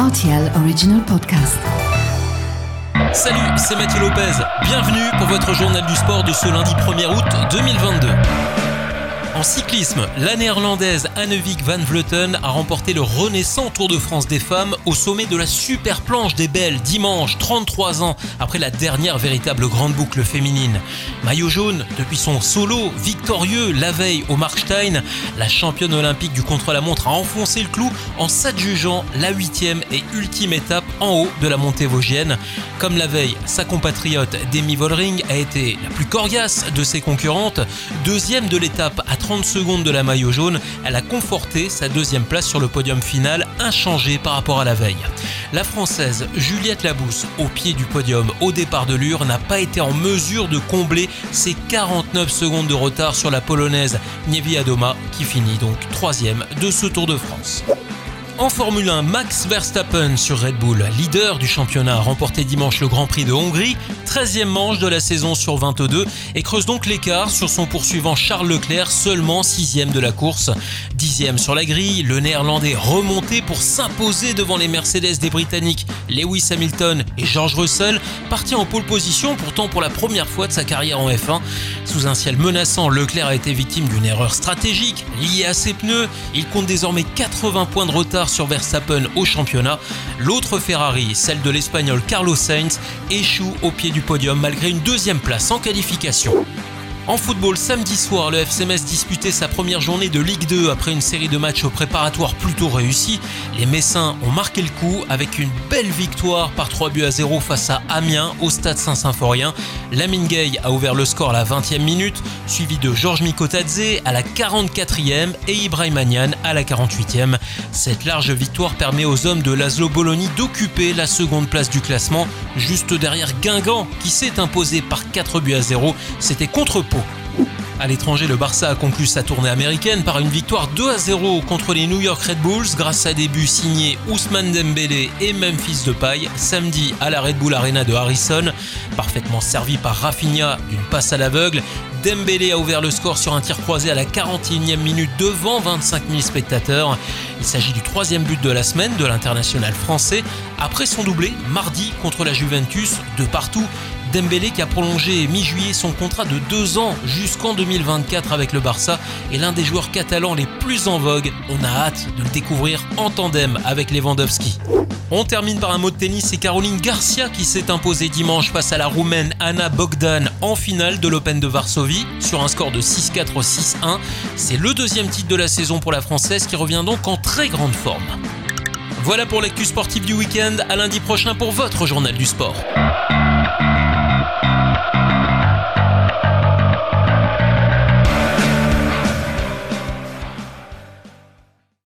RTL Original Podcast. Salut, c'est Mathieu Lopez. Bienvenue pour votre journal du sport de ce lundi 1er août 2022. En cyclisme, la néerlandaise Annevik van Vleuten a remporté le renaissant Tour de France des femmes au sommet de la super planche des Belles dimanche, 33 ans après la dernière véritable grande boucle féminine. Maillot jaune depuis son solo victorieux la veille au Markstein, la championne olympique du contre-la-montre a enfoncé le clou en s'adjugeant la huitième et ultime étape en haut de la montée vosgienne. Comme la veille, sa compatriote Demi Vollering a été la plus coriace de ses concurrentes, deuxième de l'étape à 30 secondes de la maillot jaune, elle a conforté sa deuxième place sur le podium final, inchangée par rapport à la veille. La Française Juliette Labousse, au pied du podium au départ de Lure, n'a pas été en mesure de combler ses 49 secondes de retard sur la Polonaise Nievi Adoma, qui finit donc troisième de ce Tour de France. En Formule 1, Max Verstappen sur Red Bull, leader du championnat, a remporté dimanche le Grand Prix de Hongrie, 13e manche de la saison sur 22, et creuse donc l'écart sur son poursuivant Charles Leclerc, seulement 6e de la course. 10e sur la grille, le néerlandais remonté pour s'imposer devant les Mercedes des Britanniques Lewis Hamilton et George Russell, parti en pole position pourtant pour la première fois de sa carrière en F1. Sous un ciel menaçant, Leclerc a été victime d'une erreur stratégique liée à ses pneus. Il compte désormais 80 points de retard sur Verstappen au championnat. L'autre Ferrari, celle de l'Espagnol Carlos Sainz, échoue au pied du podium malgré une deuxième place en qualification. En football, samedi soir, le FCMS disputait sa première journée de Ligue 2 après une série de matchs préparatoires plutôt réussis. Les Messins ont marqué le coup avec une belle victoire par 3 buts à 0 face à Amiens au stade Saint-Symphorien. Lamine Gay a ouvert le score à la 20e minute, suivi de Georges Mikotadze à la 44e et Ibrahim Agnan à la 48e. Cette large victoire permet aux hommes de Laszlo Bologna d'occuper la seconde place du classement, juste derrière Guingamp qui s'est imposé par 4 buts à 0. C'était contre Pau. À l'étranger, le Barça a conclu sa tournée américaine par une victoire 2 à 0 contre les New York Red Bulls grâce à des buts signés Ousmane Dembélé et Memphis Depay samedi à la Red Bull Arena de Harrison. Parfaitement servi par Rafinha d'une passe à l'aveugle, Dembélé a ouvert le score sur un tir croisé à la 41e minute devant 25 000 spectateurs. Il s'agit du troisième but de la semaine de l'international français après son doublé mardi contre la Juventus de partout. Dembélé qui a prolongé mi-juillet son contrat de deux ans jusqu'en 2024 avec le Barça est l'un des joueurs catalans les plus en vogue. On a hâte de le découvrir en tandem avec Lewandowski. On termine par un mot de tennis et Caroline Garcia qui s'est imposée dimanche face à la Roumaine Anna Bogdan en finale de l'Open de Varsovie sur un score de 6-4, 6-1. C'est le deuxième titre de la saison pour la Française qui revient donc en très grande forme. Voilà pour l'actu sportive du week-end. À lundi prochain pour votre journal du sport.